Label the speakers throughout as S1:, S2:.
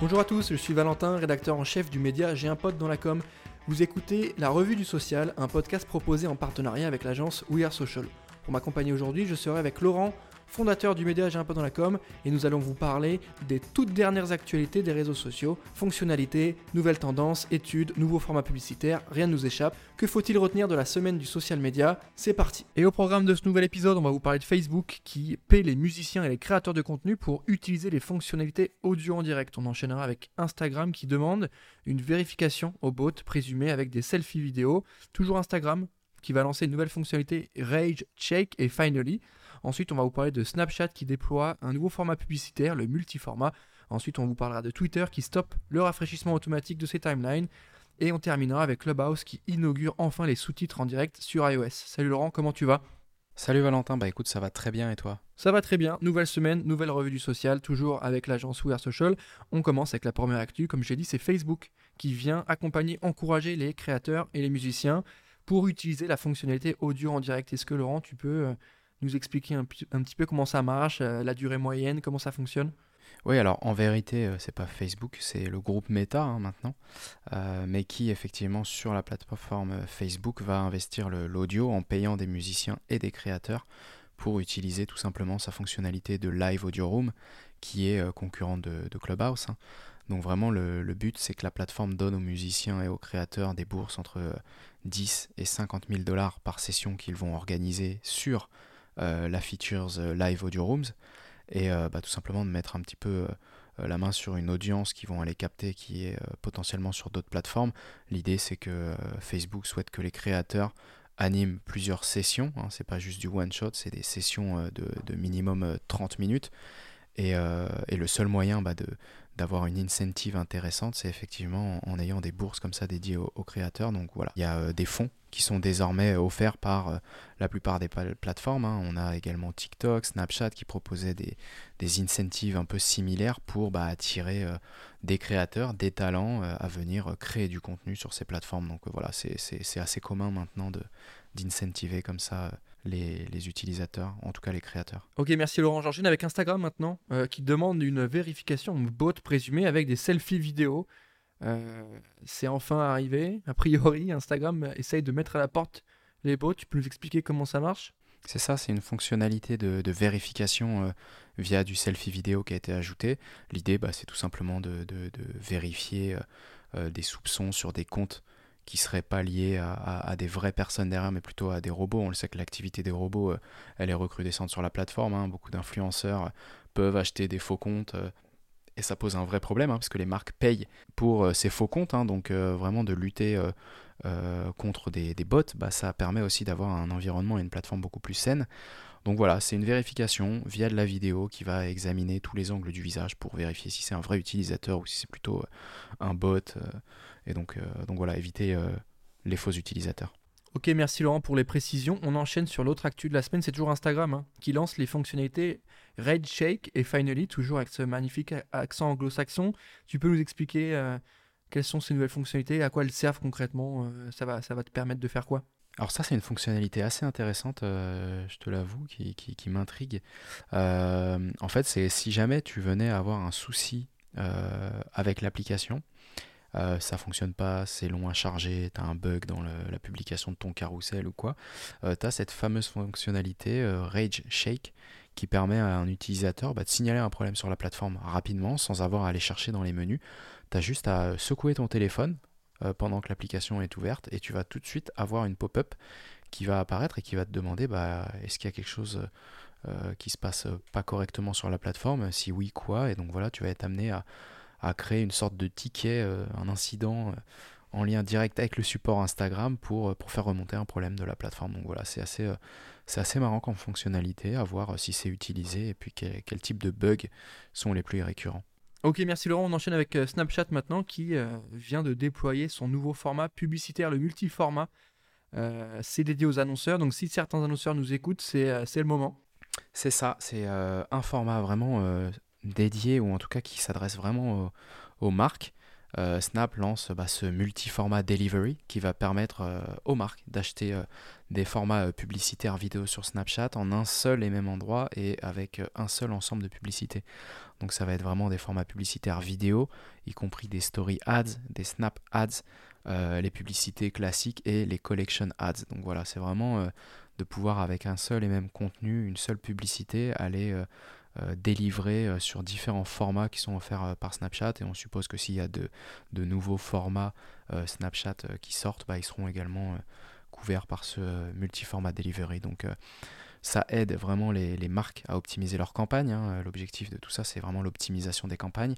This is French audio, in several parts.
S1: Bonjour à tous, je suis Valentin, rédacteur en chef du média J'ai un pote dans la com. Vous écoutez La Revue du Social, un podcast proposé en partenariat avec l'agence We Are Social. Pour m'accompagner aujourd'hui, je serai avec Laurent, fondateur du média J'ai un peu dans la com, et nous allons vous parler des toutes dernières actualités des réseaux sociaux, fonctionnalités, nouvelles tendances, études, nouveaux formats publicitaires, rien ne nous échappe. Que faut-il retenir de la semaine du social media? C'est parti Et au programme de ce nouvel épisode, on va vous parler de Facebook qui paie les musiciens et les créateurs de contenu pour utiliser les fonctionnalités audio en direct. On enchaînera avec Instagram qui demande une vérification au bot présumé avec des selfies vidéo. Toujours Instagram qui va lancer une nouvelle fonctionnalité Rage, Shake et Finally. Ensuite, on va vous parler de Snapchat qui déploie un nouveau format publicitaire, le multiformat. Ensuite, on vous parlera de Twitter qui stoppe le rafraîchissement automatique de ses timelines. Et on terminera avec Clubhouse qui inaugure enfin les sous-titres en direct sur iOS. Salut Laurent, comment tu vas?
S2: Salut Valentin, bah écoute, ça va très bien et toi?
S1: Ça va très bien, nouvelle semaine, nouvelle revue du social, toujours avec l'agence We Are Social. On commence avec la première actu, comme j'ai dit, c'est Facebook qui vient accompagner, encourager les créateurs et les musiciens pour utiliser la fonctionnalité audio en direct. Est-ce que Laurent, tu peux euh, nous expliquer un, petit peu comment ça marche, euh, la durée moyenne, comment ça fonctionne?
S2: Oui, alors en vérité, euh, c'est pas Facebook, c'est le groupe Meta hein, maintenant, mais qui effectivement sur la plateforme Facebook va investir l'audio en payant des musiciens et des créateurs pour utiliser tout simplement sa fonctionnalité de Live Audio Room, qui est concurrente de, Clubhouse. Hein. Donc vraiment, le, but, c'est que la plateforme donne aux musiciens et aux créateurs des bourses entre 10 et 50 000 dollars par session qu'ils vont organiser sur euh, la features euh, Live Audio Rooms et euh, bah, tout simplement de mettre un petit peu la main sur une audience qui vont aller capter qui est potentiellement sur d'autres plateformes. L'idée c'est que Facebook souhaite que les créateurs animent plusieurs sessions, hein, c'est pas juste du one shot, c'est des sessions de, minimum 30 minutes. Et, le seul moyen bah, d'avoir une incentive intéressante, c'est effectivement en, ayant des bourses comme ça dédiées aux, créateurs. Donc voilà, il y a des fonds qui sont désormais offerts par euh, la plupart des plateformes. Hein. On a également TikTok, Snapchat qui proposaient des, des incentives un peu similaires pour bah, attirer euh, des créateurs, des talents euh, à venir créer du contenu sur ces plateformes. Donc voilà, c'est assez commun maintenant d'incentiver comme ça les, les, utilisateurs, en tout cas les créateurs.
S1: Ok, merci Laurent. J'enchaîne avec Instagram maintenant, qui demande une vérification bot présumée avec des selfies vidéo. Euh, c'est enfin arrivé. A priori, Instagram essaye de mettre à la porte les bots. Tu peux nous expliquer comment ça marche?
S2: C'est ça, c'est une fonctionnalité de, vérification euh, via du selfie vidéo qui a été ajouté. L'idée, bah, c'est tout simplement de, vérifier euh, des soupçons sur des comptes qui seraient pas liés à, des vraies personnes derrière, mais plutôt à des robots. On le sait que l'activité des robots, elle est recrudescente sur la plateforme. Hein. Beaucoup d'influenceurs peuvent acheter des faux comptes et ça pose un vrai problème, hein, parce que les marques payent pour euh, ces faux comptes, hein, donc euh, vraiment de lutter euh, contre des, bots, bah, ça permet aussi d'avoir un environnement et une plateforme beaucoup plus saine. Donc voilà, c'est une vérification via de la vidéo qui va examiner tous les angles du visage pour vérifier si c'est un vrai utilisateur ou si c'est plutôt un bot. et donc, donc voilà, éviter les faux utilisateurs.
S1: Ok, merci Laurent pour les précisions. On enchaîne sur l'autre actu de la semaine, c'est toujours Instagram hein, qui lance les fonctionnalités Shake et Finally, toujours avec ce magnifique accent anglo-saxon. Tu peux nous expliquer euh, quelles sont ces nouvelles fonctionnalités, à quoi elles servent concrètement euh, ça, va, ça va te permettre de faire quoi?
S2: Alors ça c'est une fonctionnalité assez intéressante, euh, je te l'avoue, qui, qui, qui m'intrigue. en fait c'est si jamais tu venais avoir un souci avec l'application, euh, ça fonctionne pas, c'est long à charger, tu as un bug dans la publication de ton carrousel ou quoi, euh, tu as cette fameuse fonctionnalité euh, Rage Shake qui permet à un utilisateur bah, de signaler un problème sur la plateforme rapidement sans avoir à aller chercher dans les menus. Tu as juste à secouer ton téléphone pendant que l'application est ouverte et tu vas tout de suite avoir une pop-up qui va apparaître et qui va te demander bah, est-ce qu'il y a quelque chose qui se passe pas correctement sur la plateforme, si oui quoi, et donc voilà tu vas être amené à créer une sorte de ticket, euh, un incident euh, en lien direct avec le support Instagram pour, euh, faire remonter un problème de la plateforme. Donc voilà, c'est assez, assez marrant comme fonctionnalité, à voir si c'est utilisé et puis quel, type de bugs sont les plus récurrents.
S1: Ok, merci Laurent. On enchaîne avec Snapchat maintenant qui vient de déployer son nouveau format publicitaire, le multiformat. c'est dédié aux annonceurs, donc si certains annonceurs nous écoutent, c'est le moment.
S2: C'est ça, c'est un format vraiment dédié ou en tout cas qui s'adresse vraiment aux, marques. Snap lance bah, ce multi-format delivery qui va permettre aux marques d'acheter des formats publicitaires vidéo sur Snapchat en un seul et même endroit et avec un seul ensemble de publicités. Donc ça va être vraiment des formats publicitaires vidéo, y compris des story ads, des snap ads, les publicités classiques et les collection ads. Donc voilà, c'est vraiment de pouvoir avec un seul et même contenu, une seule publicité, aller euh, euh, délivrer euh, sur différents formats qui sont offerts par Snapchat. Et on suppose que s'il y a de, de, nouveaux formats Snapchat qui sortent, bah, ils seront également couverts par ce multiformat delivery. Donc ça aide vraiment les, les, marques à optimiser leur campagne. Hein. L'objectif de tout ça, c'est vraiment l'optimisation des campagnes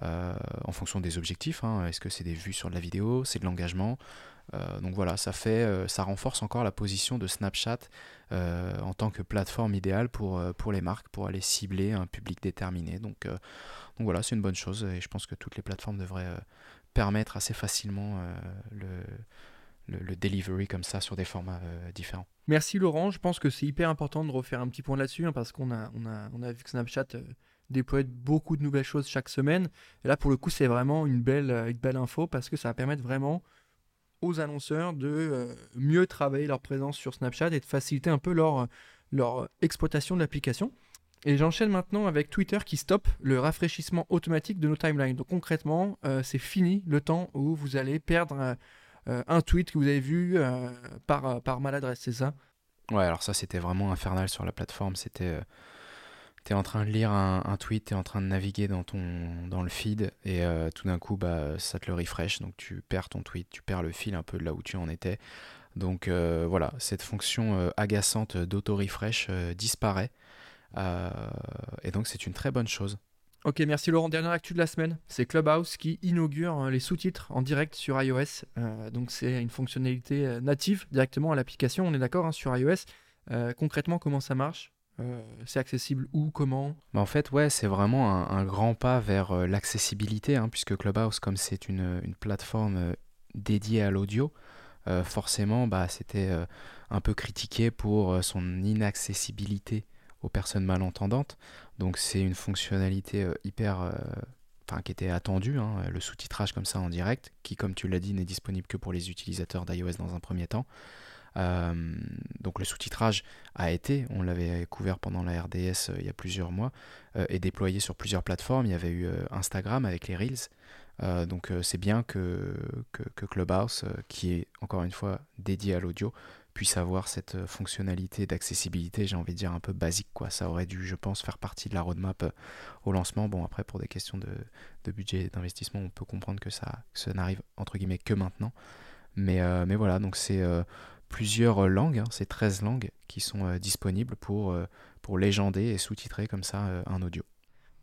S2: en fonction des objectifs. Hein. Est-ce que c'est des vues sur de la vidéo, c'est de l'engagement? Euh, donc voilà, ça fait, euh, ça renforce encore la position de Snapchat euh, en tant que plateforme idéale pour, pour les marques, pour aller cibler un public déterminé. Donc, donc voilà, c'est une bonne chose et je pense que toutes les plateformes devraient permettre assez facilement le, le, delivery comme ça sur des formats différents.
S1: Merci Laurent, je pense que c'est hyper important de refaire un petit point là-dessus hein, parce qu'on a, on a, on a vu que Snapchat déployait beaucoup de nouvelles choses chaque semaine. Et là, pour le coup, c'est vraiment une belle, une belle info parce que ça va permettre vraiment aux annonceurs de euh, mieux travailler leur présence sur Snapchat et de faciliter un peu leur, leur exploitation de l'application. Et j'enchaîne maintenant avec Twitter qui stoppe le rafraîchissement automatique de nos timelines. Donc concrètement, euh, c'est fini le temps où vous allez perdre euh, un tweet que vous avez vu par, par maladresse, c'est ça?
S2: Ouais, alors ça c'était vraiment infernal sur la plateforme. C'était tu es en train de lire un, tweet, tu es en train de naviguer dans, ton, dans le feed et euh, tout d'un coup bah, ça te le refresh, donc tu perds ton tweet, tu perds le fil un peu de là où tu en étais. Donc euh, voilà, cette fonction euh, agaçante d'auto-refresh disparaît et donc c'est une très bonne chose.
S1: Ok, merci Laurent. Dernière actu de la semaine, c'est Clubhouse qui inaugure hein, les sous-titres en direct sur iOS. donc c'est une fonctionnalité native directement à l'application, on est d'accord hein, sur iOS. concrètement, comment ça marche? Euh, c'est accessible où, comment?
S2: Bah, En fait, ouais, c'est vraiment un, grand pas vers euh, l'accessibilité, hein, puisque Clubhouse, comme c'est une, plateforme euh, dédiée à l'audio, forcément, bah, c'était un peu critiqué pour son inaccessibilité aux personnes malentendantes. Donc c'est une fonctionnalité hyper... Enfin, qui était attendue, hein, le sous-titrage comme ça en direct, qui, comme tu l'as dit, n'est disponible que pour les utilisateurs d'iOS dans un premier temps. Euh, donc le sous-titrage a été, on l'avait couvert pendant la RDS euh, il y a plusieurs mois, euh, et déployé sur plusieurs plateformes. Il y avait eu Instagram avec les Reels. donc c'est bien que, que, Clubhouse, qui est encore une fois dédié à l'audio, puisse avoir cette fonctionnalité d'accessibilité, j'ai envie de dire un peu basique. Quoi. Ça aurait dû, je pense, faire partie de la roadmap au lancement. Bon, après, pour des questions de, de budget d'investissement, on peut comprendre que ça, n'arrive entre guillemets que maintenant. Mais, mais voilà, donc c'est plusieurs langues, hein, c'est 13 langues qui sont euh, disponibles pour, euh, pour légender et sous-titrer comme ça euh, un audio.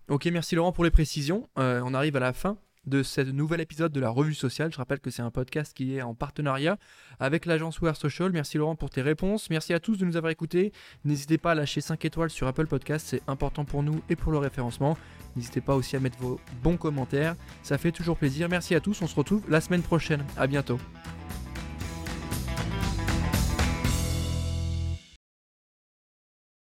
S1: Ok, merci Laurent pour les précisions. on arrive à la fin de ce nouvel épisode de la Revue Sociale. Je rappelle que c'est un podcast qui est en partenariat avec l'agence Wear Social. Merci Laurent pour tes réponses. Merci à tous de nous avoir écoutés. N'hésitez pas à lâcher 5 étoiles sur Apple Podcast, c'est important pour nous et pour le référencement. N'hésitez pas aussi à mettre vos bons commentaires, ça fait toujours plaisir. Merci à tous, on se retrouve la semaine prochaine. À bientôt.